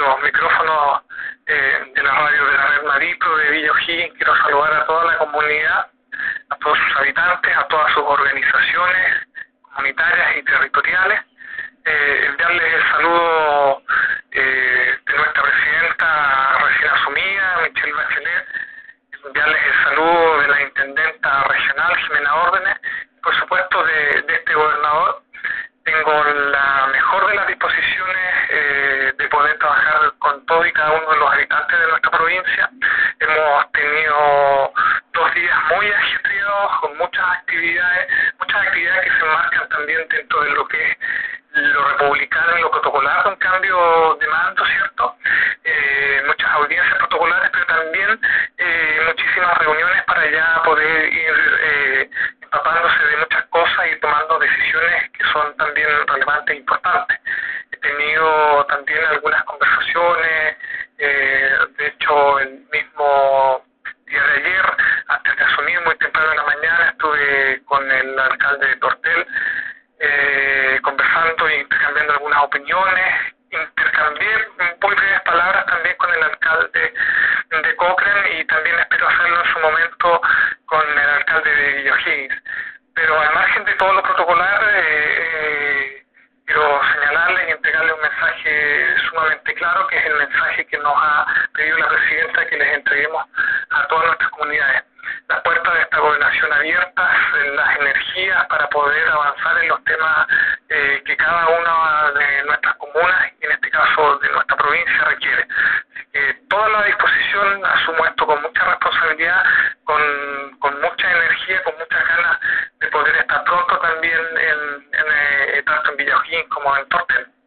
los micrófonos eh, de la radio de la red Maripro de Villa O'Higgins. Quiero saludar a toda la comunidad, a todos sus habitantes, a todas sus organizaciones comunitarias y territoriales. Eh, enviarles el saludo eh, de nuestra presidenta recién asumida, Michelle Bachelet, enviarles el saludo de la intendenta regional, Jimena Órdenes, por supuesto de, de este gobernador. Tengo la mejor de las disposiciones eh, de poder trabajar con todo y cada uno de los habitantes de nuestra provincia. Hemos tenido dos días muy ajetreados, con muchas actividades, muchas actividades que se enmarcan también dentro de lo que es lo republicano y lo protocolar, un cambio de mando, ¿cierto? Eh, muchas audiencias protocolares, pero también eh, muchísimas reuniones para ya poder ir eh, empapándose de muchas cosas y tomando decisiones que son también relevantes e importantes. He tenido también algunas conversaciones, eh, de hecho el mismo día de ayer, antes de asumir muy temprano en la mañana, estuve con el alcalde de Tortel eh, conversando e intercambiando algunas opiniones, intercambié muy breves palabras también con el alcalde de Cochrane y también espero hacerlo en su momento sumamente claro, que es el mensaje que nos ha pedido la presidenta que les entreguemos a todas nuestras comunidades. Las puertas de esta gobernación abiertas, las energías para poder avanzar en los temas eh, que cada una de nuestras comunas, y en este caso de nuestra provincia, requiere. Así que toda la disposición, asumo esto con mucha responsabilidad, con, mucha energía, con muchas ganas de poder estar pronto también en, en eh, tanto en Villajín como en Tortel.